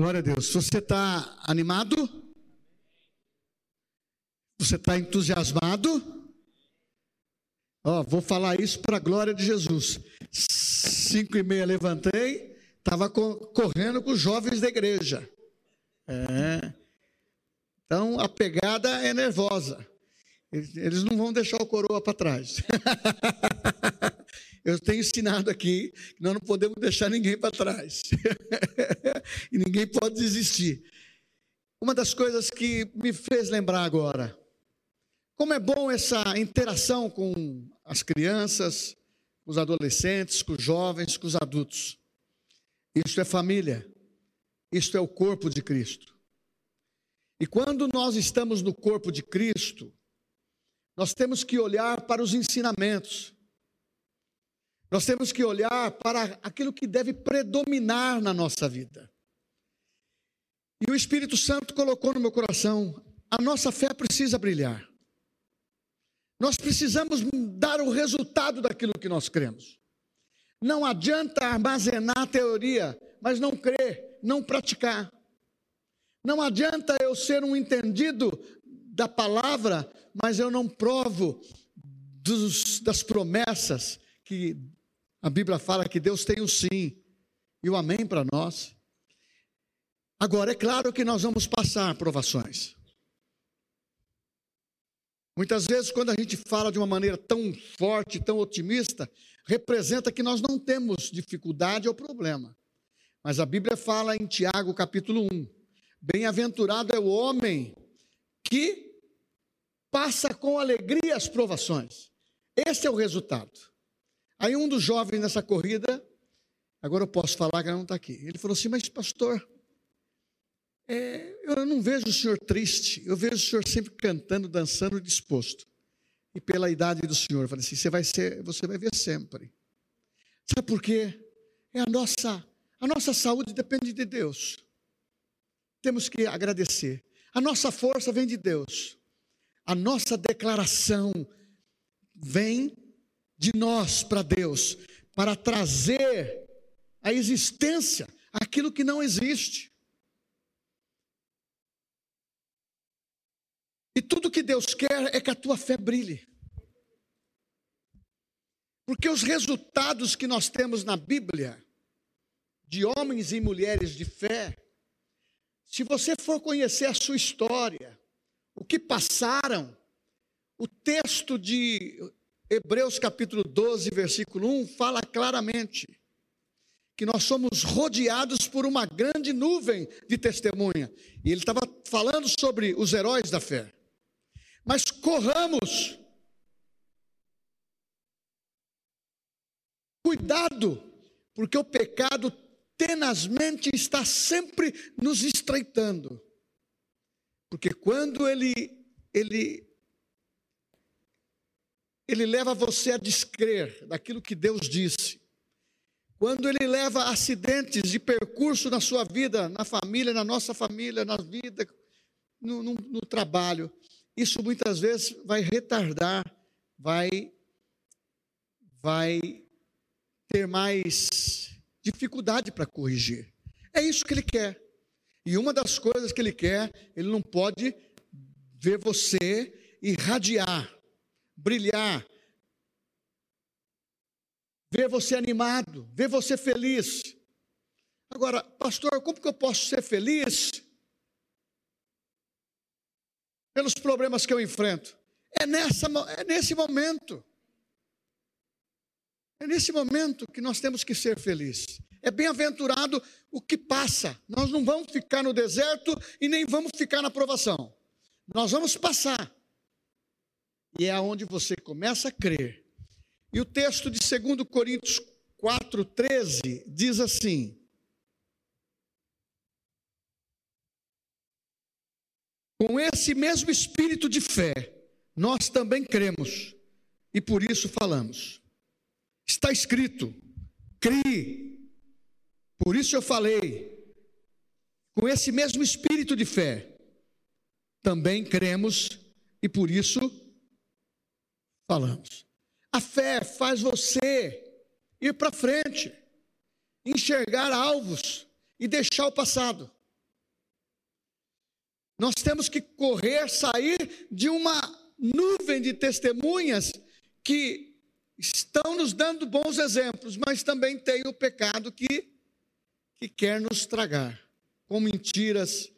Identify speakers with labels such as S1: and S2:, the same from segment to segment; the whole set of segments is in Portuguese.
S1: Glória a Deus. Você está animado? Você está entusiasmado? Ó, vou falar isso para a glória de Jesus. Cinco e meia levantei, estava correndo com os jovens da igreja. É. Então a pegada é nervosa. Eles não vão deixar o coroa para trás. Eu tenho ensinado aqui que nós não podemos deixar ninguém para trás. e ninguém pode desistir. Uma das coisas que me fez lembrar agora, como é bom essa interação com as crianças, com os adolescentes, com os jovens, com os adultos. Isso é família. Isto é o corpo de Cristo. E quando nós estamos no corpo de Cristo, nós temos que olhar para os ensinamentos. Nós temos que olhar para aquilo que deve predominar na nossa vida. E o Espírito Santo colocou no meu coração: a nossa fé precisa brilhar. Nós precisamos dar o resultado daquilo que nós cremos. Não adianta armazenar a teoria, mas não crer, não praticar. Não adianta eu ser um entendido da palavra, mas eu não provo dos, das promessas que a Bíblia fala que Deus tem o sim e o amém para nós. Agora, é claro que nós vamos passar provações. Muitas vezes, quando a gente fala de uma maneira tão forte, tão otimista, representa que nós não temos dificuldade ou problema. Mas a Bíblia fala em Tiago, capítulo 1: Bem-aventurado é o homem que passa com alegria as provações. Esse é o resultado. Aí um dos jovens nessa corrida, agora eu posso falar que ela não está aqui. Ele falou assim: Mas, pastor, é, eu não vejo o senhor triste, eu vejo o senhor sempre cantando, dançando, disposto. E pela idade do senhor, eu falei assim: você vai ser, você vai ver sempre. Sabe por quê? É a nossa, a nossa saúde depende de Deus. Temos que agradecer. A nossa força vem de Deus. A nossa declaração vem de nós para Deus, para trazer à existência aquilo que não existe. E tudo que Deus quer é que a tua fé brilhe. Porque os resultados que nós temos na Bíblia, de homens e mulheres de fé, se você for conhecer a sua história, o que passaram, o texto de Hebreus capítulo 12, versículo 1 fala claramente que nós somos rodeados por uma grande nuvem de testemunha. E ele estava falando sobre os heróis da fé. Mas corramos. Cuidado, porque o pecado tenazmente está sempre nos estreitando. Porque quando ele ele ele leva você a descrer daquilo que Deus disse. Quando ele leva acidentes de percurso na sua vida, na família, na nossa família, na vida, no, no, no trabalho, isso muitas vezes vai retardar, vai, vai ter mais dificuldade para corrigir. É isso que ele quer. E uma das coisas que ele quer, ele não pode ver você irradiar, brilhar, ver você animado, ver você feliz. Agora, pastor, como que eu posso ser feliz pelos problemas que eu enfrento. É, nessa, é nesse momento. É nesse momento que nós temos que ser felizes. É bem-aventurado o que passa. Nós não vamos ficar no deserto e nem vamos ficar na provação. Nós vamos passar. E é aonde você começa a crer. E o texto de 2 Coríntios 4,13 diz assim: Com esse mesmo espírito de fé, nós também cremos e por isso falamos. Está escrito: crie. Por isso eu falei. Com esse mesmo espírito de fé, também cremos e por isso falamos. A fé faz você ir para frente, enxergar alvos e deixar o passado. Nós temos que correr, sair de uma nuvem de testemunhas que estão nos dando bons exemplos, mas também tem o pecado que, que quer nos tragar, com mentiras,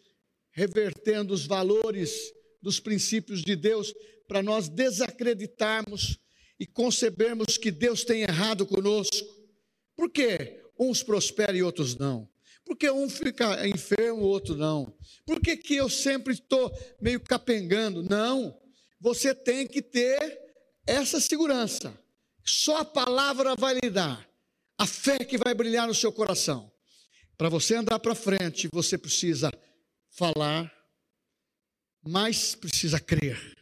S1: revertendo os valores dos princípios de Deus para nós desacreditarmos e concebermos que Deus tem errado conosco. Por quê? Uns prosperam e outros não. Por que um fica enfermo, o outro não? Por que, que eu sempre estou meio capengando? Não. Você tem que ter essa segurança. Só a palavra vai lhe dar. A fé que vai brilhar no seu coração. Para você andar para frente, você precisa falar, mas precisa crer.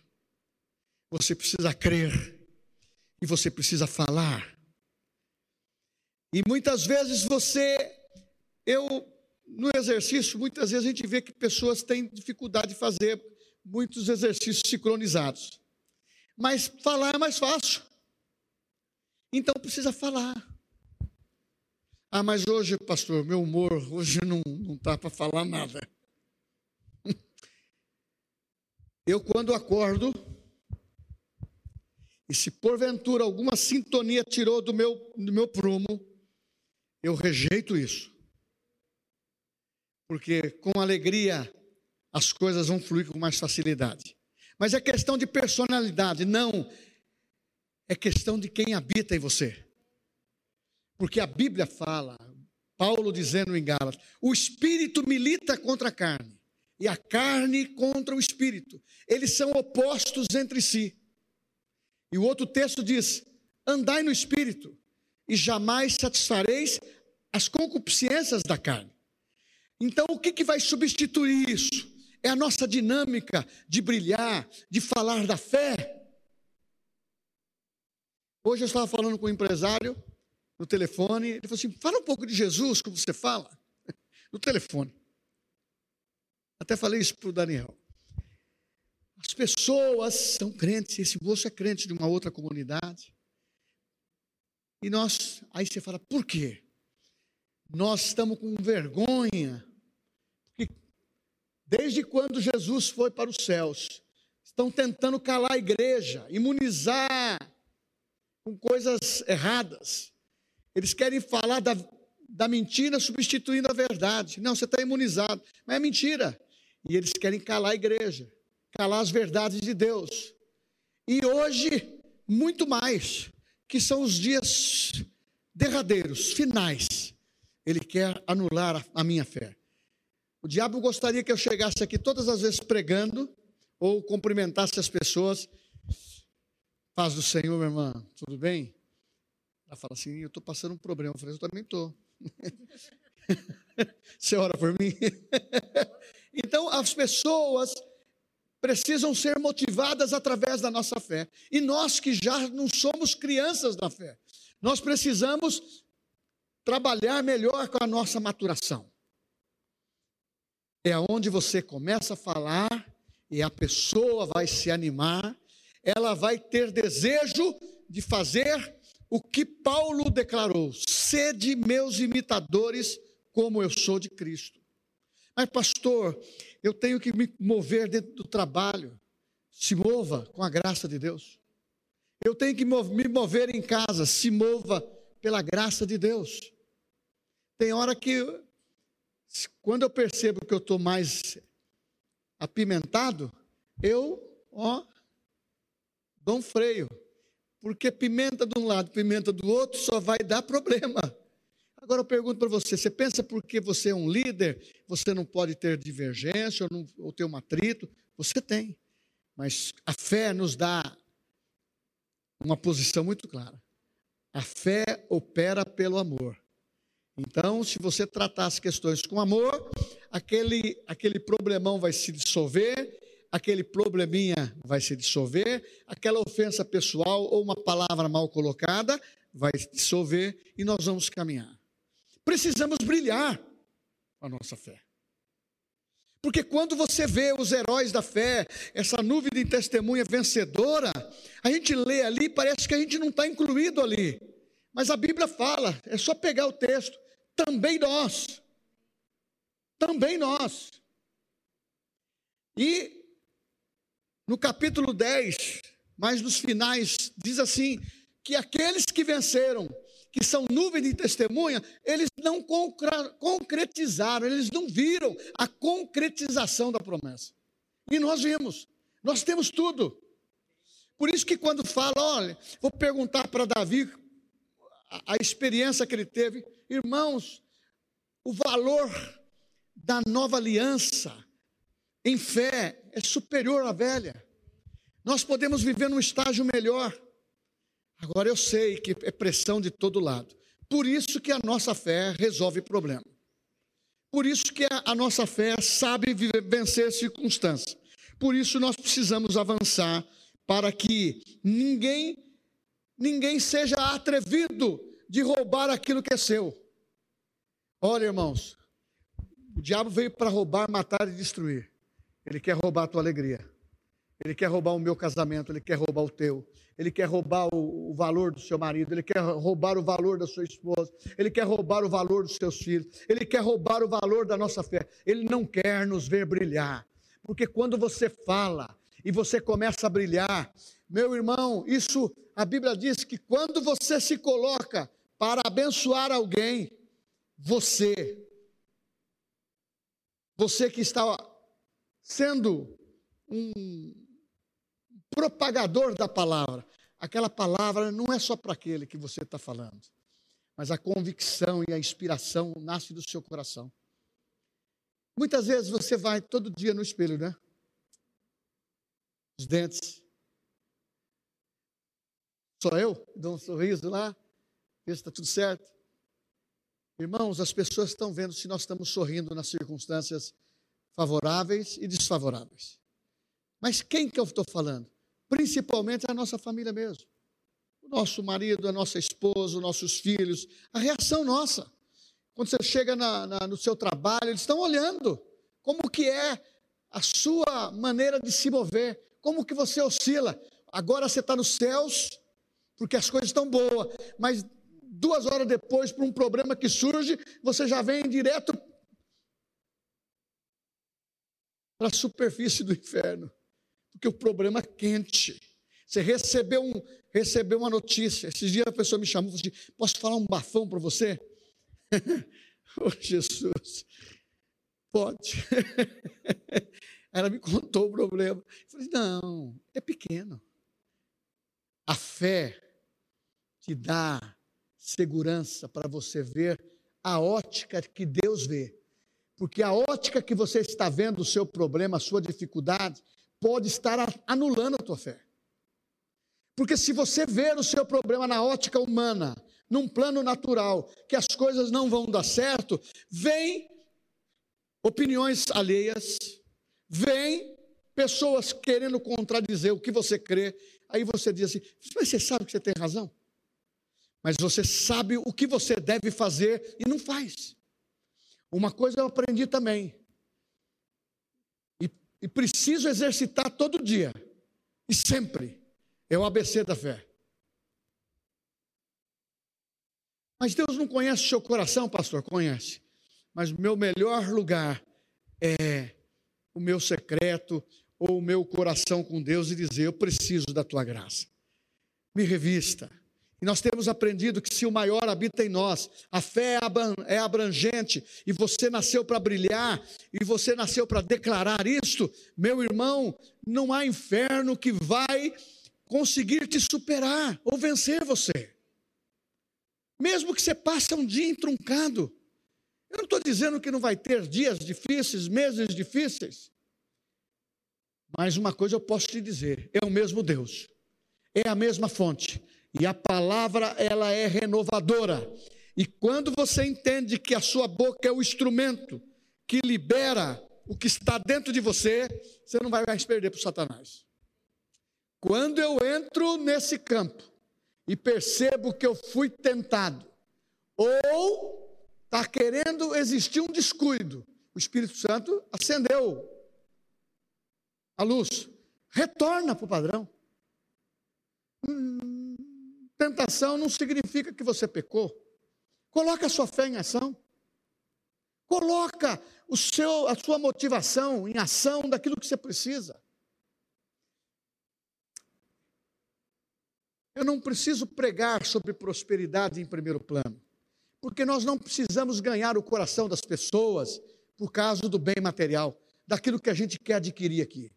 S1: Você precisa crer. E você precisa falar. E muitas vezes você, eu, no exercício, muitas vezes a gente vê que pessoas têm dificuldade de fazer muitos exercícios sincronizados. Mas falar é mais fácil. Então precisa falar. Ah, mas hoje, pastor, meu humor hoje não está para falar nada. Eu, quando acordo, e se porventura alguma sintonia tirou do meu, do meu prumo, eu rejeito isso. Porque com alegria as coisas vão fluir com mais facilidade. Mas é questão de personalidade, não. É questão de quem habita em você. Porque a Bíblia fala, Paulo dizendo em Gálatas, o espírito milita contra a carne e a carne contra o espírito. Eles são opostos entre si. E o outro texto diz: andai no espírito e jamais satisfareis as concupiscências da carne. Então, o que, que vai substituir isso? É a nossa dinâmica de brilhar, de falar da fé. Hoje eu estava falando com um empresário no telefone, ele falou assim: fala um pouco de Jesus, como você fala, no telefone. Até falei isso para o Daniel. As pessoas são crentes, esse moço é crente de uma outra comunidade. E nós, aí você fala, por quê? Nós estamos com vergonha. Porque desde quando Jesus foi para os céus, estão tentando calar a igreja, imunizar com coisas erradas. Eles querem falar da, da mentira substituindo a verdade. Não, você está imunizado, mas é mentira. E eles querem calar a igreja calar as verdades de Deus. E hoje, muito mais, que são os dias derradeiros, finais, ele quer anular a, a minha fé. O diabo gostaria que eu chegasse aqui todas as vezes pregando ou cumprimentasse as pessoas. Paz do Senhor, minha irmã, tudo bem? Ela fala assim: eu estou passando um problema. Eu falei: eu também estou. Você ora por mim? então, as pessoas precisam ser motivadas através da nossa fé. E nós que já não somos crianças na fé, nós precisamos trabalhar melhor com a nossa maturação. É onde você começa a falar e a pessoa vai se animar, ela vai ter desejo de fazer o que Paulo declarou: sede meus imitadores, como eu sou de Cristo. Mas, pastor, eu tenho que me mover dentro do trabalho. Se mova com a graça de Deus. Eu tenho que me mover em casa. Se mova pela graça de Deus. Tem hora que, quando eu percebo que eu estou mais apimentado, eu, ó, dou um freio. Porque pimenta de um lado, pimenta do outro, só vai dar problema. Agora eu pergunto para você: você pensa porque você é um líder, você não pode ter divergência ou, não, ou ter um atrito? Você tem. Mas a fé nos dá uma posição muito clara. A fé opera pelo amor. Então, se você tratar as questões com amor, aquele, aquele problemão vai se dissolver, aquele probleminha vai se dissolver, aquela ofensa pessoal ou uma palavra mal colocada vai se dissolver e nós vamos caminhar. Precisamos brilhar a nossa fé. Porque quando você vê os heróis da fé, essa nuvem de testemunha vencedora, a gente lê ali, parece que a gente não está incluído ali. Mas a Bíblia fala, é só pegar o texto, também nós. Também nós. E no capítulo 10, mais nos finais, diz assim: que aqueles que venceram, que são nuvem de testemunha, eles não concretizaram, eles não viram a concretização da promessa. E nós vimos, nós temos tudo. Por isso que quando fala, olha, vou perguntar para Davi a, a experiência que ele teve, irmãos, o valor da nova aliança em fé é superior à velha. Nós podemos viver num estágio melhor. Agora eu sei que é pressão de todo lado. Por isso que a nossa fé resolve problema. Por isso que a, nossa fé sabe vencer circunstâncias. Por isso nós precisamos avançar para que ninguém ninguém seja atrevido de roubar aquilo que é seu. Olha, irmãos, o diabo veio para roubar, matar e destruir. Ele quer roubar a tua alegria. Ele quer roubar o meu casamento, ele quer roubar o teu. Ele quer roubar o, o, valor do seu marido, ele quer roubar o valor da sua esposa, ele quer roubar o valor dos seus filhos, ele quer roubar o valor da nossa fé. Ele não quer nos ver brilhar. Porque quando você fala e você começa a brilhar, meu irmão, isso a Bíblia diz que quando você se coloca para abençoar alguém, você, você que está sendo um propagador da palavra. Aquela palavra não é só para aquele que você está falando, mas a convicção e a inspiração nasce do seu coração. Muitas vezes você vai todo dia no espelho, né? Os dentes. Só eu dou um sorriso lá, ver se está tudo certo. Irmãos, as pessoas estão vendo se nós estamos sorrindo nas circunstâncias favoráveis e desfavoráveis. Mas quem que eu estou falando? Principalmente a nossa família mesmo. O nosso marido, a nossa esposa, os nossos filhos, a reação nossa. Quando você chega na, na, no seu trabalho, eles estão olhando como que é a sua maneira de se mover, como que você oscila. Agora você está nos céus, porque as coisas estão boas, mas duas horas depois, por um problema que surge, você já vem direto para a superfície do inferno porque o problema é quente. Você recebeu, um, recebeu uma notícia. Esses dias a pessoa me chamou e falou assim: Posso falar um bafão para você? oh, Jesus, pode. Ela me contou o problema. Eu falei: Não, é pequeno. A fé te dá segurança para você ver a ótica que Deus vê. Porque a ótica que você está vendo o seu problema, a sua dificuldade, pode estar anulando a tua fé. Porque se você ver o seu problema na ótica humana, num plano natural, que as coisas não vão dar certo, vem opiniões alheias, vem pessoas querendo contradizer o que você crê, aí você diz assim: mas você sabe que você tem razão? Mas você sabe o que você deve fazer e não faz. Uma coisa eu aprendi também: e preciso exercitar todo dia e sempre. É o ABC da fé. Mas Deus não conhece o seu coração, pastor? Conhece. Mas o meu melhor lugar é o meu secreto ou o meu coração com Deus e dizer: Eu preciso da tua graça. Me revista. E nós temos aprendido que se o maior habita em nós, a fé é, é abrangente, e você nasceu para brilhar, e você nasceu para declarar isto, meu irmão, não há inferno que vai conseguir te superar ou vencer você. Mesmo que você passe um dia entroncado. Eu não estou dizendo que não vai ter dias difíceis, meses difíceis. Mas uma coisa eu posso te dizer: é o mesmo Deus, é a mesma fonte, e a palavra, ela é renovadora. E quando você entende que a sua boca é o instrumento que libera o que está dentro de você, você não vai mais perder para o Satanás. Quando eu entro nesse campo e percebo que eu fui tentado, ou está querendo existir um descuido, o Espírito Santo acendeu a luz, retorna para o padrão. Hum, Tentação não significa que você pecou. Coloque a sua fé em ação. Coloca o seu, a sua motivação em ação daquilo que você precisa. Eu não preciso pregar sobre prosperidade em primeiro plano, porque nós não precisamos ganhar o coração das pessoas por causa do bem material, daquilo que a gente quer adquirir aqui.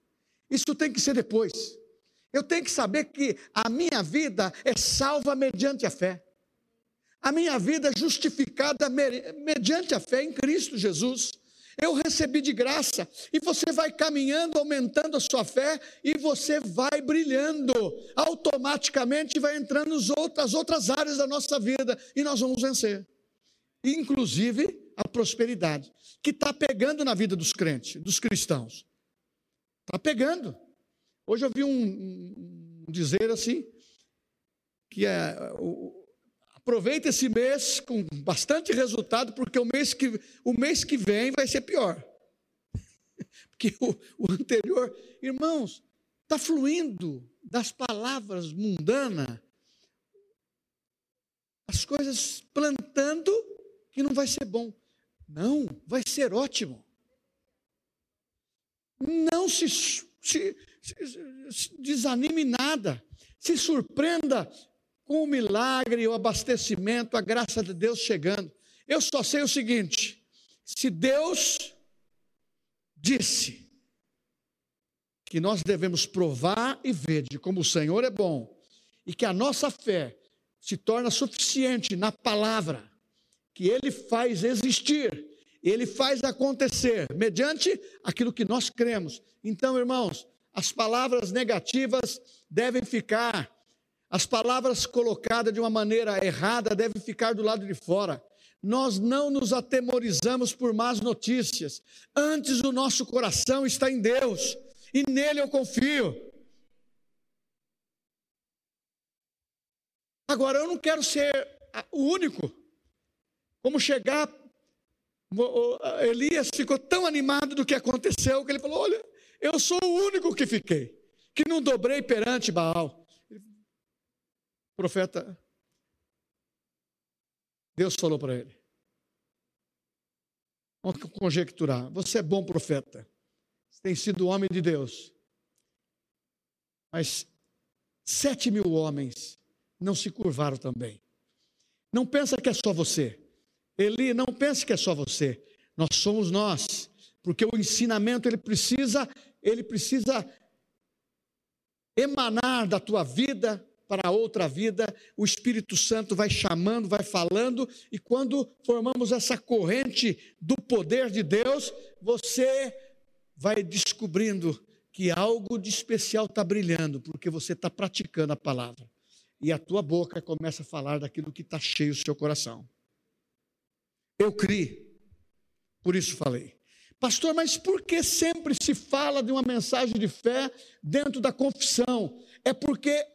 S1: Isso tem que ser depois. Eu tenho que saber que a minha vida é salva mediante a fé. A minha vida é justificada mediante a fé em Cristo Jesus. Eu recebi de graça, e você vai caminhando, aumentando a sua fé, e você vai brilhando, automaticamente vai entrando nas outras, outras áreas da nossa vida, e nós vamos vencer. Inclusive a prosperidade, que está pegando na vida dos crentes, dos cristãos. Está pegando. Hoje eu vi um, um dizer assim, que é o, Aproveita esse mês com bastante resultado, porque o mês que, o mês que vem vai ser pior. Porque o, o anterior, irmãos, está fluindo das palavras mundanas, as coisas plantando que não vai ser bom. Não, vai ser ótimo. Não se, se, desanime nada, se surpreenda com o milagre, o abastecimento, a graça de Deus chegando. Eu só sei o seguinte: se Deus disse que nós devemos provar e ver de como o Senhor é bom, e que a nossa fé se torna suficiente na palavra, que Ele faz existir, Ele faz acontecer, mediante aquilo que nós cremos. Então, irmãos, as palavras negativas devem ficar as palavras colocadas de uma maneira errada devem ficar do lado de fora. Nós não nos atemorizamos por más notícias. Antes o nosso coração está em Deus e nele eu confio. Agora eu não quero ser o único. Como chegar Elias ficou tão animado do que aconteceu que ele falou: Olha, eu sou o único que fiquei, que não dobrei perante Baal profeta, Deus falou para ele. Vamos conjecturar. Você é bom profeta. Você tem sido homem de Deus. Mas sete mil homens não se curvaram também. Não pensa que é só você. Eli, não pense que é só você. Nós somos nós. Porque o ensinamento ele precisa, ele precisa emanar da tua vida para outra vida, o Espírito Santo vai chamando, vai falando, e quando formamos essa corrente do poder de Deus, você vai descobrindo que algo de especial está brilhando, porque você está praticando a palavra. E a tua boca começa a falar daquilo que está cheio do seu coração. Eu criei, por isso falei. Pastor, mas por que sempre se fala de uma mensagem de fé dentro da confissão? É porque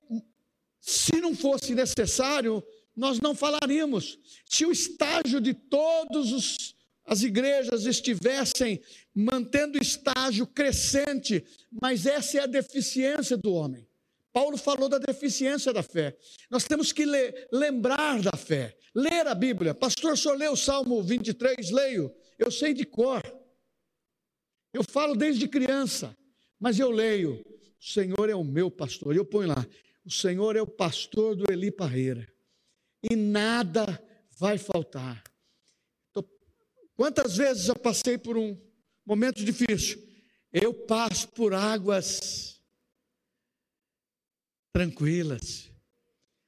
S1: se não fosse necessário, nós não falaríamos. Se o estágio de todas as igrejas estivessem mantendo estágio crescente, mas essa é a deficiência do homem. Paulo falou da deficiência da fé. Nós temos que ler, lembrar da fé, ler a Bíblia. Pastor, o senhor leu o Salmo 23? Leio. Eu sei de cor. Eu falo desde criança, mas eu leio. O Senhor é o meu pastor. E eu ponho lá: o Senhor é o pastor do Eli Parreira. E nada vai faltar. Quantas vezes eu passei por um momento difícil? Eu passo por águas tranquilas.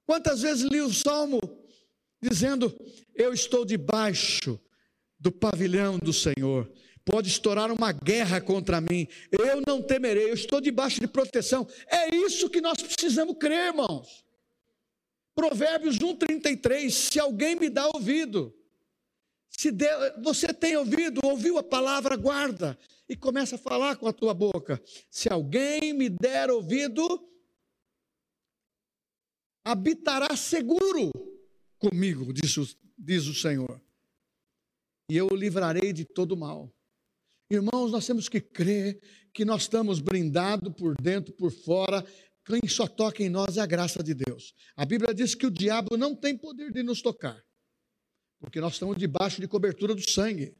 S1: Quantas vezes li o salmo dizendo: Eu estou debaixo do pavilhão do Senhor pode estourar uma guerra contra mim. Eu não temerei, eu estou debaixo de proteção. É isso que nós precisamos crer, irmãos. Provérbios 1,33: Se alguém me dá ouvido, se você tem ouvido, ouviu a palavra, guarda e começa a falar com a tua boca. Se alguém me der ouvido, habitará seguro comigo, diz o, diz o Senhor, e eu o livrarei de todo mal. Irmãos, nós temos que crer que nós estamos blindados por dentro, por fora. Quem só toca em nós é a graça de Deus. A Bíblia diz que o diabo não tem poder de nos tocar, porque nós estamos debaixo de cobertura do sangue.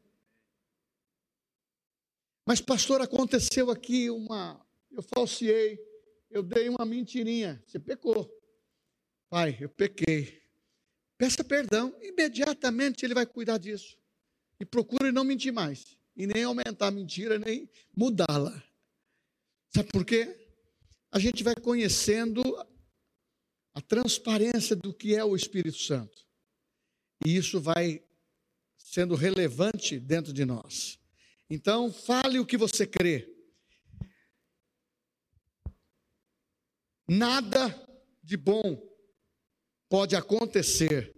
S1: Mas, pastor, aconteceu aqui uma. Eu falseei, eu dei uma mentirinha. Você pecou. Pai, eu pequei. Peça perdão, imediatamente ele vai cuidar disso. E procure não mentir mais. E nem aumentar a mentira, nem mudá-la. Sabe por quê? A gente vai conhecendo a transparência do que é o Espírito Santo. E isso vai sendo relevante dentro de nós. Então, fale o que você crê. Nada de bom pode acontecer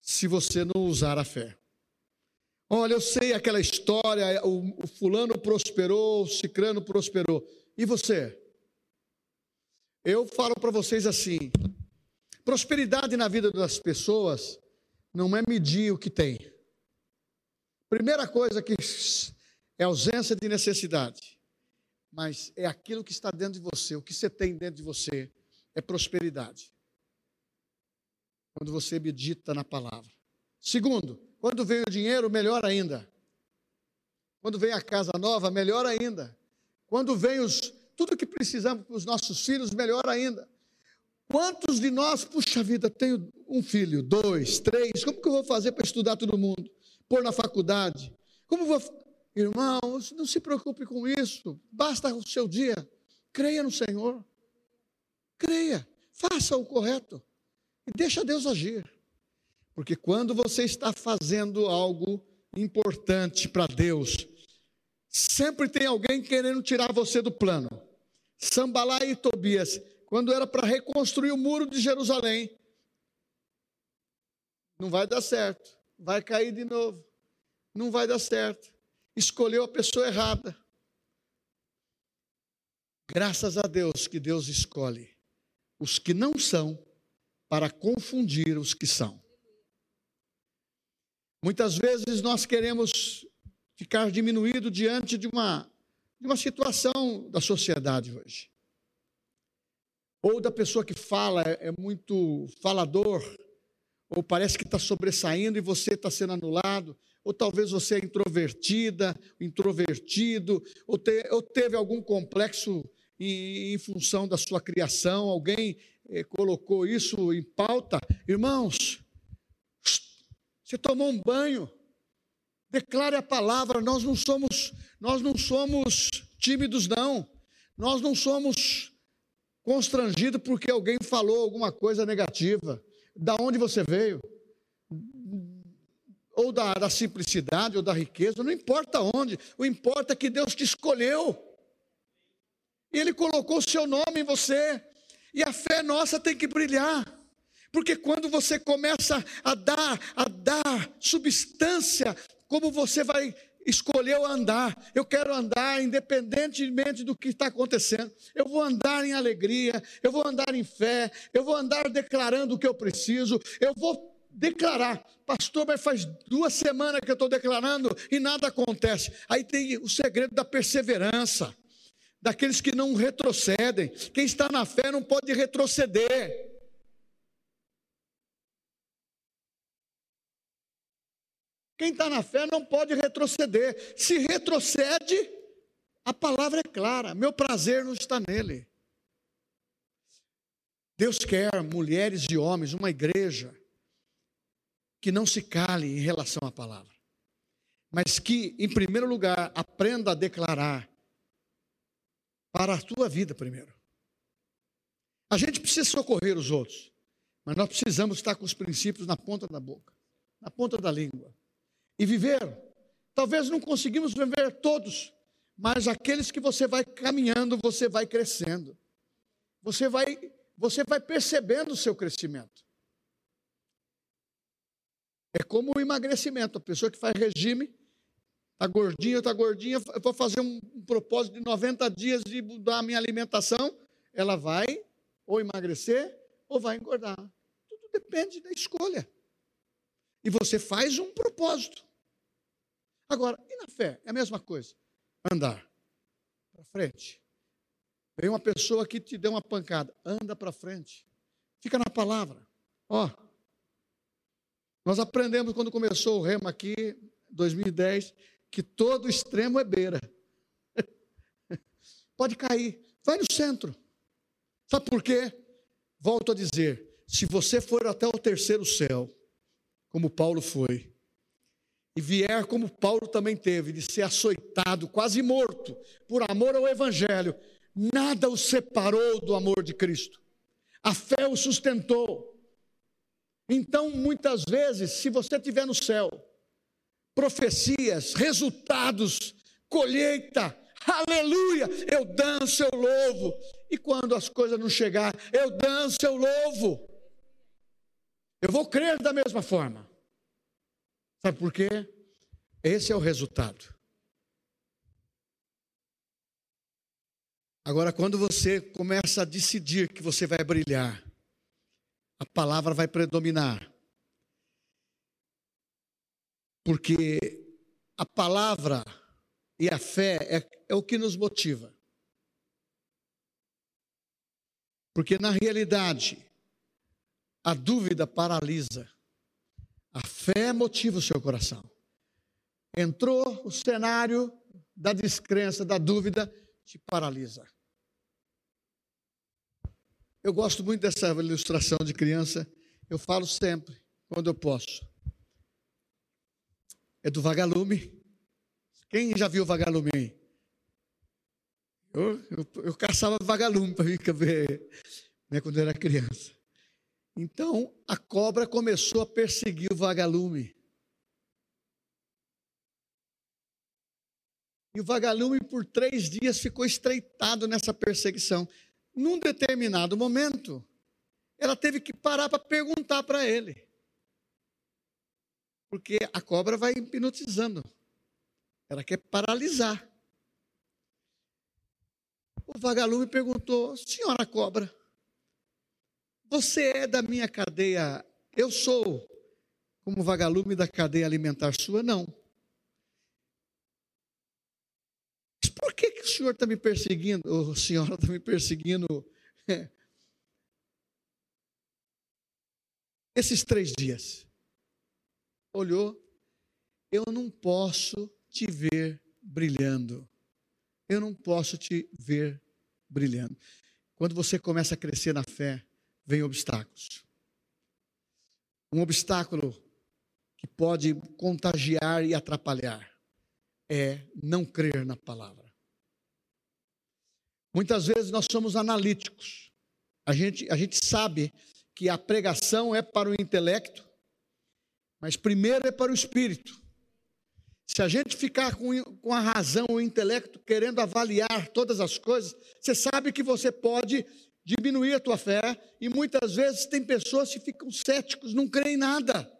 S1: se você não usar a fé. Olha, eu sei aquela história, o, o fulano prosperou, o cicrano prosperou. E você? Eu falo para vocês assim: prosperidade na vida das pessoas não é medir o que tem. Primeira coisa que é ausência de necessidade, mas é aquilo que está dentro de você, o que você tem dentro de você é prosperidade. Quando você medita na palavra. Segundo, quando vem o dinheiro, melhor ainda. Quando vem a casa nova, melhor ainda. Quando vem os, tudo que precisamos para os nossos filhos, melhor ainda. Quantos de nós, puxa vida, tenho um filho, dois, três, como que eu vou fazer para estudar todo mundo? Pôr na faculdade? Como vou. Irmãos, não se preocupe com isso, basta o seu dia. Creia no Senhor. Creia, faça o correto e deixa Deus agir. Porque quando você está fazendo algo importante para Deus, sempre tem alguém querendo tirar você do plano. Sambalá e Tobias, quando era para reconstruir o muro de Jerusalém, não vai dar certo, vai cair de novo, não vai dar certo. Escolheu a pessoa errada. Graças a Deus que Deus escolhe os que não são para confundir os que são. Muitas vezes nós queremos ficar diminuído diante de uma, de uma situação da sociedade hoje. Ou da pessoa que fala, é, é muito falador, ou parece que está sobressaindo e você está sendo anulado, ou talvez você é introvertida, introvertido, ou, te, ou teve algum complexo em, em, função da sua criação, alguém eh, colocou isso em pauta. Irmãos, você tomou um banho, Declare a palavra, nós não somos, nós não somos tímidos não. Nós não somos constrangidos porque alguém falou alguma coisa negativa. Da onde você veio? Ou da, da simplicidade ou da riqueza, não importa onde, o importa é que Deus te escolheu. E Ele colocou o seu nome em você. E a fé nossa tem que brilhar. Porque quando você começa a dar, a dar substância como você vai escolher andar. Eu quero andar independentemente do que está acontecendo. Eu vou andar em alegria, eu vou andar em fé, eu vou andar declarando o que eu preciso, eu vou declarar. Pastor, mas faz duas semanas que eu estou declarando e nada acontece. Aí tem o segredo da perseverança, daqueles que não retrocedem. Quem está na fé não pode retroceder. Quem está na fé não pode retroceder. Se retrocede, a palavra é clara: meu prazer não está nele. Deus quer mulheres e homens, uma igreja, que não se cale em relação à palavra, mas que, em primeiro lugar, aprenda a declarar para a tua vida primeiro. A gente precisa socorrer os outros, mas nós precisamos estar com os princípios na ponta da boca, na ponta da língua e viveram. Talvez não conseguimos viver todos, mas aqueles que você vai caminhando, você vai crescendo. Você vai, você vai percebendo o seu crescimento. É como o emagrecimento. A pessoa que faz regime, está gordinha, está gordinha, eu vou fazer um, um propósito de 90 dias de mudar a minha alimentação, ela vai ou emagrecer ou vai engordar. Tudo depende da escolha. E você faz um propósito. Agora, e na fé? É a mesma coisa. Andar para frente. Vem uma pessoa que te deu uma pancada, anda para frente. Fica na palavra. Ó, nós aprendemos quando começou o remo aqui, 2010, que todo extremo é beira. pode cair. Vai no centro. Sabe por quê? Volto a dizer: se você for até o terceiro céu, como Paulo foi, e vier como Paulo também teve, de ser açoitado, quase morto, por amor ao Evangelho, nada o separou do amor de Cristo. A fé o sustentou. Então, muitas vezes, se você estiver no céu, profecias, resultados, colheita, aleluia, eu danço, eu louvo. E quando as coisas não chegar, eu danço, eu louvo. Eu vou crer da mesma forma. Sabe por quê? Esse é o resultado. Agora, quando você começa a decidir que você vai brilhar, a palavra vai predominar. Porque a palavra e a fé é, é o que nos motiva. Porque na realidade, a dúvida paralisa, a fé motiva o seu coração. Entrou o cenário da descrença, da dúvida, te paralisa. Eu gosto muito dessa ilustração de criança, eu falo sempre, quando eu posso. É do vagalume. Quem já viu vagalume aí? Eu, eu, eu caçava vagalume para ver né, quando eu era criança. Então a cobra começou a perseguir o vagalume. E o vagalume, por três dias, ficou estreitado nessa perseguição num determinado momento, ela teve que parar para perguntar para ele. Porque a cobra vai hipnotizando. Ela quer paralisar. O vagalume perguntou: Senhora cobra, você é da minha cadeia? Eu sou como vagalume da cadeia alimentar sua? Não. por que, que o senhor está me perseguindo? Ou a senhora está me perseguindo? Esses três dias. Olhou, eu não posso te ver brilhando. Eu não posso te ver brilhando. Quando você começa a crescer na fé, vem obstáculos. Um obstáculo que pode contagiar e atrapalhar é não crer na palavra. Muitas vezes nós somos analíticos. A gente, a gente sabe que a pregação é para o intelecto, mas primeiro é para o espírito. Se a gente ficar com, com a razão, o intelecto, querendo avaliar todas as coisas, você sabe que você pode diminuir a tua fé, e muitas vezes tem pessoas que ficam céticos, não creem em nada,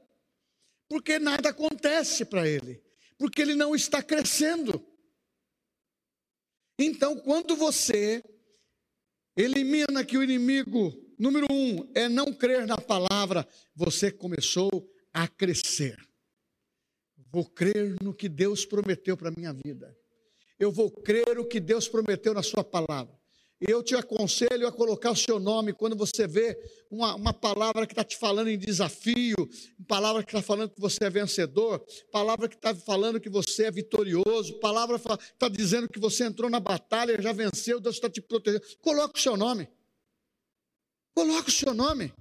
S1: porque nada acontece para ele, porque ele não está crescendo. Então, quando você elimina que o inimigo, número um, é não crer na palavra, você começou a crescer. Vou crer no que Deus prometeu para a minha vida. Eu vou crer o que Deus prometeu na Sua palavra. Eu te aconselho a colocar o seu nome quando você vê uma, uma palavra que está te falando em desafio, palavra que está falando que você é vencedor, palavra que está falando que você é vitorioso, palavra que está dizendo que você entrou na batalha, já venceu, Deus está te protegendo. Coloque o seu nome. Coloque o seu nome.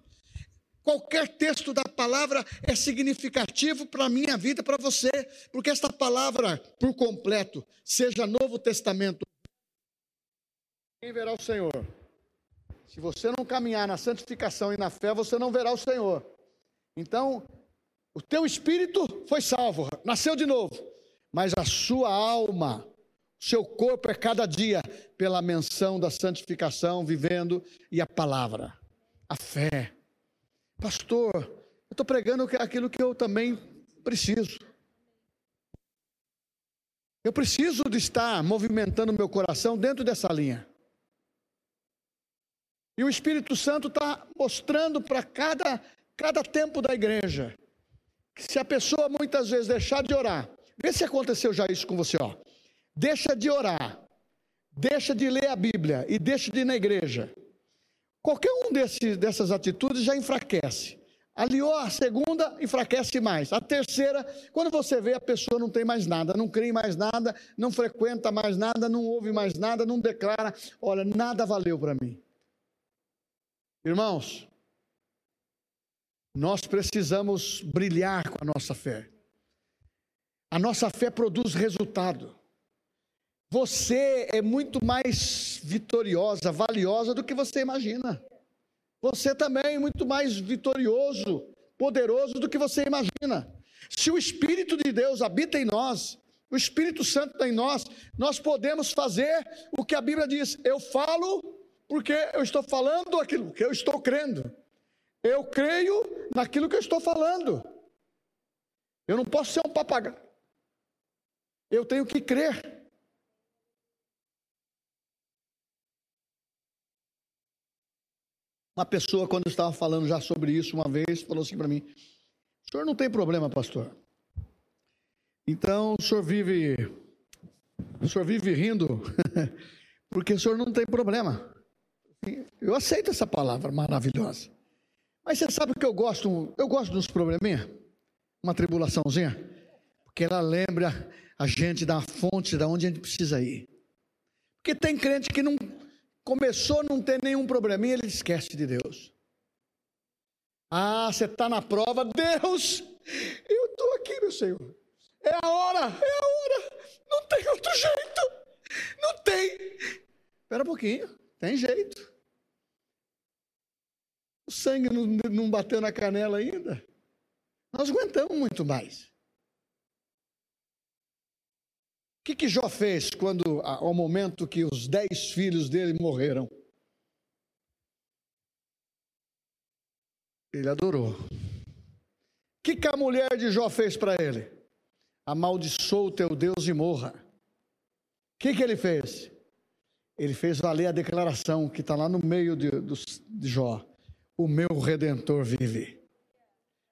S1: Qualquer texto da palavra é significativo para a minha vida, para você, porque esta palavra, por completo, seja Novo Testamento, quem verá o Senhor? Se você não caminhar na santificação e na fé, você não verá o Senhor. Então, o teu espírito foi salvo, nasceu de novo, mas a sua alma, seu corpo é cada dia pela menção da santificação, vivendo e a palavra, a fé. Pastor, eu estou pregando aquilo que eu também preciso. Eu preciso de estar movimentando meu coração dentro dessa linha. E o Espírito Santo está mostrando para cada, cada tempo da igreja que se a pessoa muitas vezes deixar de orar, vê se aconteceu já isso com você, ó. Deixa de orar, deixa de ler a Bíblia e deixa de ir na igreja. Qualquer um desses, dessas atitudes já enfraquece. Aliou a segunda, enfraquece mais. A terceira, quando você vê, a pessoa não tem mais nada, não crê em mais nada, não frequenta mais nada, não ouve mais nada, não declara: olha, nada valeu para mim. Irmãos, nós precisamos brilhar com a nossa fé. A nossa fé produz resultado. Você é muito mais vitoriosa, valiosa do que você imagina. Você também é muito mais vitorioso, poderoso do que você imagina. Se o Espírito de Deus habita em nós, o Espírito Santo está em nós, nós podemos fazer o que a Bíblia diz. Eu falo porque eu estou falando aquilo que eu estou crendo. Eu creio naquilo que eu estou falando. Eu não posso ser um papagaio. Eu tenho que crer. Uma pessoa, quando eu estava falando já sobre isso uma vez, falou assim para mim: O senhor não tem problema, pastor. Então o senhor vive. O senhor vive rindo, porque o senhor não tem problema. Eu aceito essa palavra maravilhosa. Mas você sabe o que eu gosto? Eu gosto dos probleminha, uma tribulaçãozinha, porque ela lembra a gente da fonte, da onde a gente precisa ir. Porque tem crente que não começou não ter nenhum probleminha, ele esquece de Deus. Ah, você está na prova, Deus, eu estou aqui, meu Senhor. É a hora, é a hora. Não tem outro jeito. Não tem. Espera um pouquinho, tem jeito. O sangue não, não bateu na canela ainda. Nós aguentamos muito mais. que, que Jó fez quando, ao momento que os dez filhos dele morreram? Ele adorou. O que, que a mulher de Jó fez para ele? Amaldiçoou o teu Deus e morra. O que, que ele fez? Ele fez valer a declaração que está lá no meio de, de Jó: O meu redentor vive.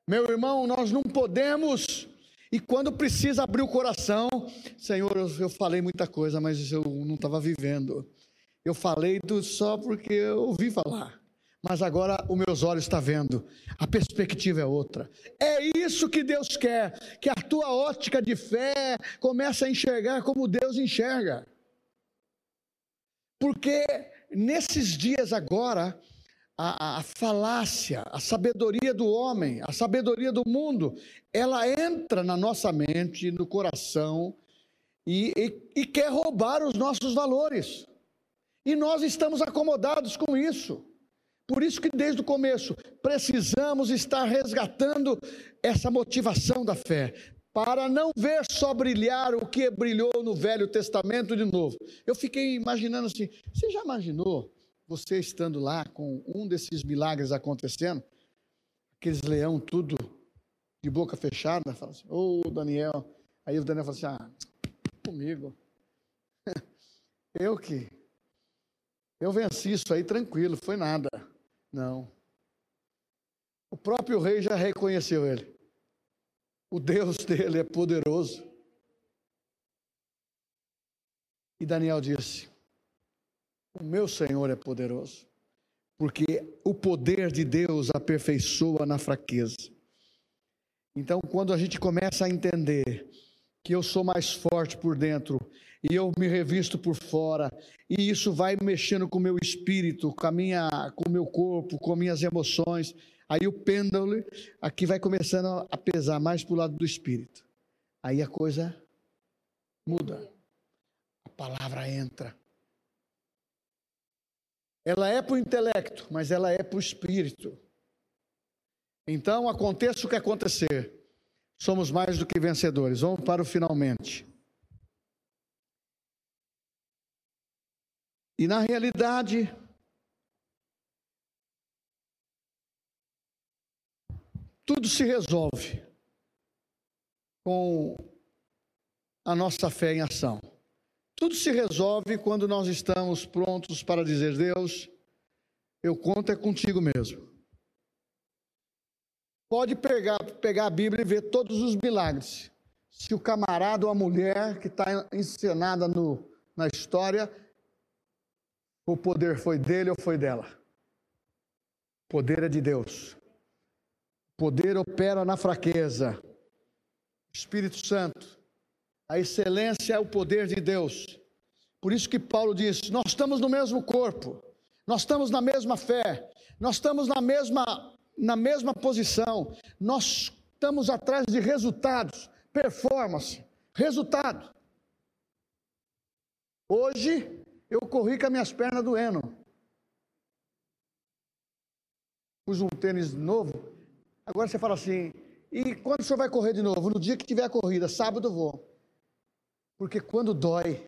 S1: Meu irmão, nós não podemos e quando precisa abrir o coração, Senhor, eu, eu falei muita coisa, mas eu não estava vivendo. Eu falei do, só porque eu ouvi falar. Mas agora os meus olhos estão vendo. A perspectiva é outra. É isso que Deus quer. Que a tua ótica de fé comece a enxergar como Deus enxerga. Porque nesses dias agora, a, a, falácia, a sabedoria do homem, a sabedoria do mundo, ela entra na nossa mente, no coração e, e, e quer roubar os nossos valores. E nós estamos acomodados com isso. Por isso que desde o começo precisamos estar resgatando essa motivação da fé, para não ver só brilhar o que brilhou no Velho Testamento de novo. Eu fiquei imaginando assim: você já imaginou você estando lá com um desses milagres acontecendo, aqueles leão tudo de boca fechada, fala assim, ô oh, Daniel. Aí o Daniel fala assim, ah, comigo. Eu que. Eu venci isso aí tranquilo, foi nada. Não. O próprio rei já reconheceu ele. O Deus dele é poderoso. E Daniel disse: o meu Senhor é poderoso, porque o poder de Deus aperfeiçoa na fraqueza. Então, quando a gente começa a entender que eu sou mais forte por dentro e eu me revisto por fora, e isso vai mexendo com o meu espírito, com, minha, com o meu corpo, com minhas emoções, aí o pêndulo aqui vai começando a pesar mais para o lado do espírito. Aí a coisa muda. A palavra entra. Ela é para o intelecto, mas ela é para o espírito. Então, aconteça o que acontecer, somos mais do que vencedores. Vamos para o finalmente. E na realidade, tudo se resolve com a nossa fé em ação. Tudo se resolve quando nós estamos prontos para dizer: Deus, eu conto é contigo mesmo. Pode pegar, pegar a Bíblia e ver todos os milagres. Se o camarada ou a mulher que está encenada no, na história, o poder foi dele ou foi dela. O poder é de Deus. Poder opera na fraqueza. Espírito Santo, a excelência é o poder de Deus. Por isso que Paulo diz: nós estamos no mesmo corpo, nós estamos na mesma fé, nós estamos na mesma, na mesma posição, nós estamos atrás de resultados, performance, resultado. Hoje eu corri com as minhas pernas doendo. Pus um tênis novo. Agora você fala assim: e quando o senhor vai correr de novo? No dia que tiver a corrida, sábado eu vou. Porque quando dói,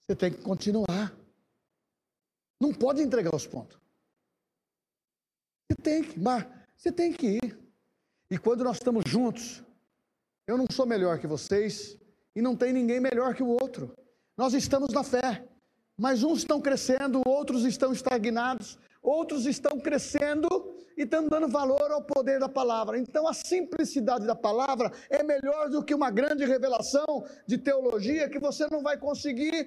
S1: você tem que continuar. Não pode entregar os pontos. Você tem que, mas você tem que ir. E quando nós estamos juntos, eu não sou melhor que vocês e não tem ninguém melhor que o outro. Nós estamos na fé, mas uns estão crescendo, outros estão estagnados, outros estão crescendo e estão dando valor ao poder da palavra. Então, a simplicidade da palavra é melhor do que uma grande revelação de teologia que você não vai conseguir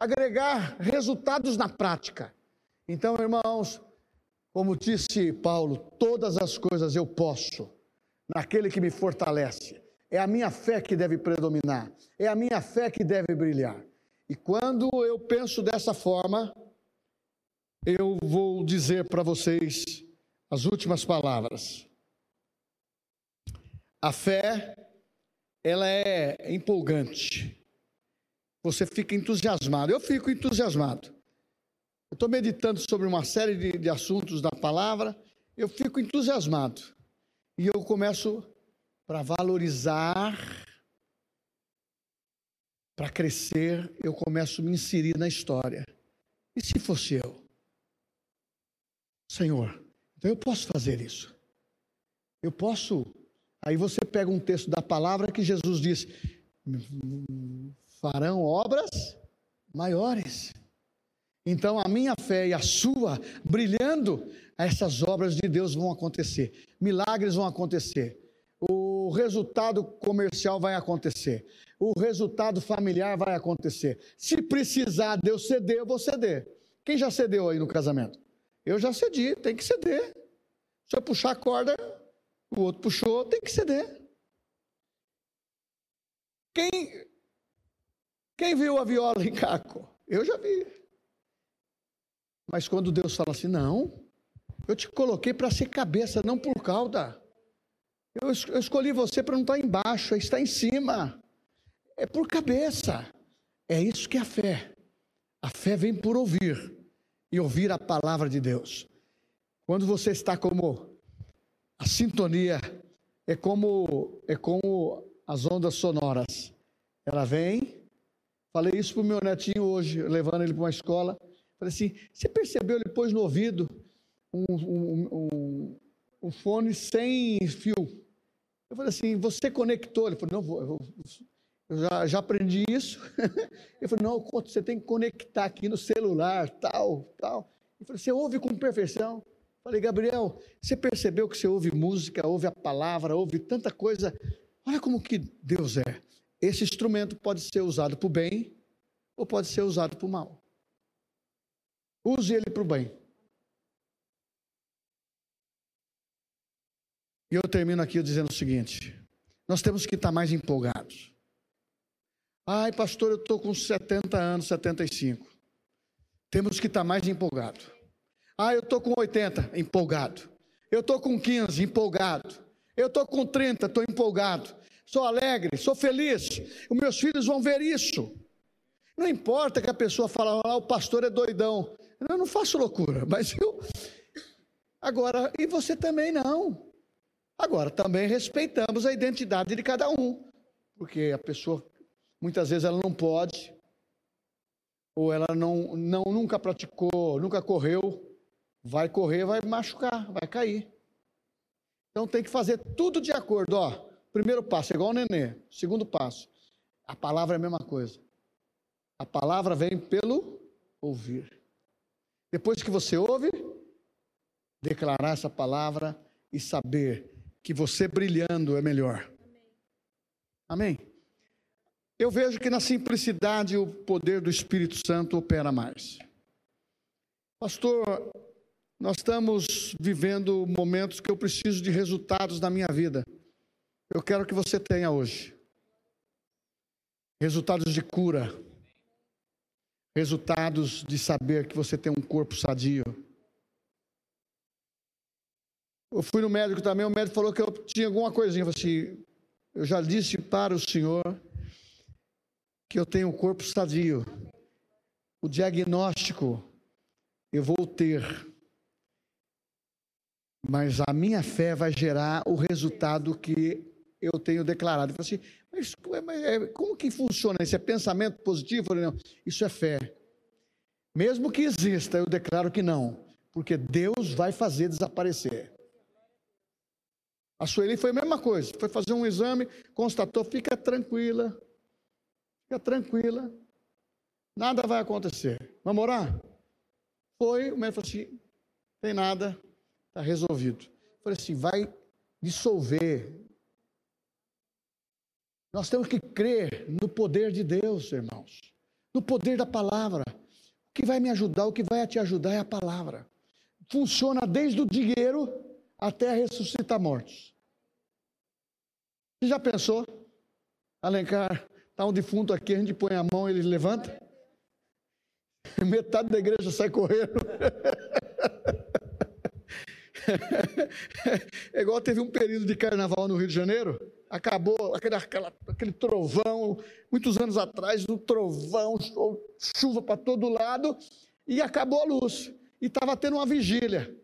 S1: agregar resultados na prática. Então, irmãos, como disse Paulo, todas as coisas eu posso naquele que me fortalece. É a minha fé que deve predominar, é a minha fé que deve brilhar. E quando eu penso dessa forma, eu vou dizer para vocês as últimas palavras. A fé, ela é empolgante. Você fica entusiasmado. Eu fico entusiasmado. Eu estou meditando sobre uma série de, de assuntos da palavra, eu fico entusiasmado. E eu começo para valorizar para crescer, eu começo a me inserir na história. E se fosse eu? Senhor, então eu posso fazer isso. Eu posso. Aí você pega um texto da palavra que Jesus diz: farão obras maiores. Então a minha fé e a sua, brilhando, essas obras de Deus vão acontecer, milagres vão acontecer, o resultado comercial vai acontecer, o resultado familiar vai acontecer. Se precisar de eu ceder, eu vou ceder. Quem já cedeu aí no casamento? Eu já cedi, tem que ceder. Se eu puxar a corda, o outro puxou, tem que ceder. Quem, quem viu a viola em caco? Eu já vi. Mas quando Deus fala assim, não, eu te coloquei para ser cabeça, não por cauda. Eu, eu escolhi você para não estar embaixo, é estar em cima é por cabeça. É isso que é a fé. A fé vem por ouvir e ouvir a palavra de Deus. Quando você está como a sintonia é como é como as ondas sonoras. Ela vem. Falei isso para o meu netinho hoje, levando ele para uma escola. Falei assim: você percebeu? Ele pôs no ouvido um, um, um, um fone sem fio. Eu falei assim: você conectou? Ele falou: não, eu, eu já, já aprendi isso. Eu falei, não, você tem que conectar aqui no celular, tal, tal. Ele falou, você ouve com perfeição. Eu falei, Gabriel, você percebeu que você ouve música, ouve a palavra, ouve tanta coisa. Olha como que Deus é. Esse instrumento pode ser usado para o bem ou pode ser usado para o mal. Use ele para o bem. E eu termino aqui dizendo o seguinte: nós temos que estar mais empolgados. Ai, pastor, eu estou com 70 anos, 75. Temos que estar tá mais empolgado. Ah, eu estou com 80, empolgado. Eu estou com 15, empolgado. Eu estou com 30, estou empolgado. Sou alegre, sou feliz. Os meus filhos vão ver isso. Não importa que a pessoa fale, ah, o pastor é doidão. Eu não faço loucura, mas eu. Agora, e você também não. Agora, também respeitamos a identidade de cada um. Porque a pessoa Muitas vezes ela não pode, ou ela não, não nunca praticou, nunca correu, vai correr, vai machucar, vai cair. Então tem que fazer tudo de acordo, ó. Primeiro passo, igual o nenê. Segundo passo, a palavra é a mesma coisa. A palavra vem pelo ouvir. Depois que você ouve, declarar essa palavra e saber que você brilhando é melhor. Amém? Eu vejo que na simplicidade o poder do Espírito Santo opera mais. Pastor, Nós estamos vivendo momentos que eu preciso de resultados na minha vida. Eu quero que você tenha hoje. Resultados de cura. Resultados de saber que você tem um corpo sadio. Eu fui no médico também, o médico falou que eu tinha alguma coisinha. Eu, assim, eu já disse para o senhor que eu tenho um corpo sadio. O diagnóstico eu vou ter, mas a minha fé vai gerar o resultado que eu tenho declarado. Eu assim, mas, mas é, como que funciona isso? É pensamento positivo? Falei, não, isso é fé. Mesmo que exista, eu declaro que não, porque Deus vai fazer desaparecer. A Sueli foi a mesma coisa, foi fazer um exame, constatou, fica tranquila, fica tranquila, nada vai acontecer. Vamos orar? Foi, o médico falou assim, tem nada, está resolvido. Eu falei assim, vai dissolver. Nós temos que crer no poder de Deus, irmãos, no poder da palavra. O que vai me ajudar, o que vai te ajudar é a palavra. Funciona desde o dinheiro até ressuscitar mortos. Você já pensou? Alencar, está um defunto aqui, a gente põe a mão, ele levanta? Metade da igreja sai correndo. É igual teve um período de carnaval no Rio de Janeiro, acabou aquele, aquela, aquele trovão, muitos anos atrás, um trovão, chuva para todo lado, e acabou a luz. E estava tendo uma vigília.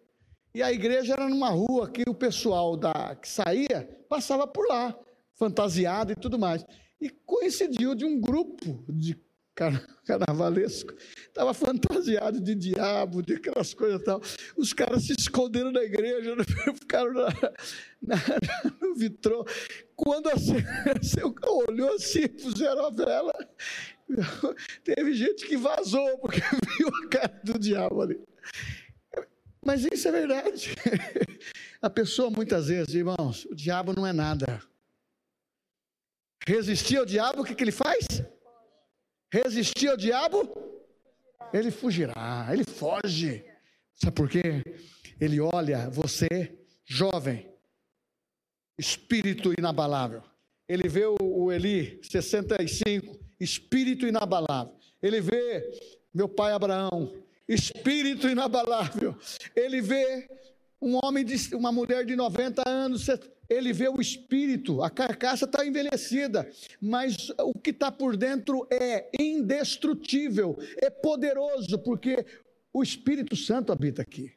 S1: E a igreja era numa rua que o pessoal da, que saía passava por lá, fantasiado e tudo mais. E coincidiu de um grupo de carnavalesco, estava fantasiado de diabo, de aquelas coisas e tal. Os caras se esconderam na igreja, ficaram na, na, no vitrô. Quando a você olhou assim, puseram a vela, teve gente que vazou, porque viu a cara do diabo ali. Mas isso é verdade. A pessoa, muitas vezes, irmãos, o diabo não é nada. Resistir ao diabo, o que, que ele faz? resistir ao diabo, ele fugirá, ele foge. Sabe por quê? Ele olha você, jovem, espírito inabalável. Ele vê o Eli, 65, espírito inabalável. Ele vê meu pai Abraão, espírito inabalável. Ele vê um homem, de, uma mulher de 90 anos, ele vê o espírito, a carcaça está envelhecida, mas o que está por dentro é indestrutível, é poderoso, porque o Espírito Santo habita aqui.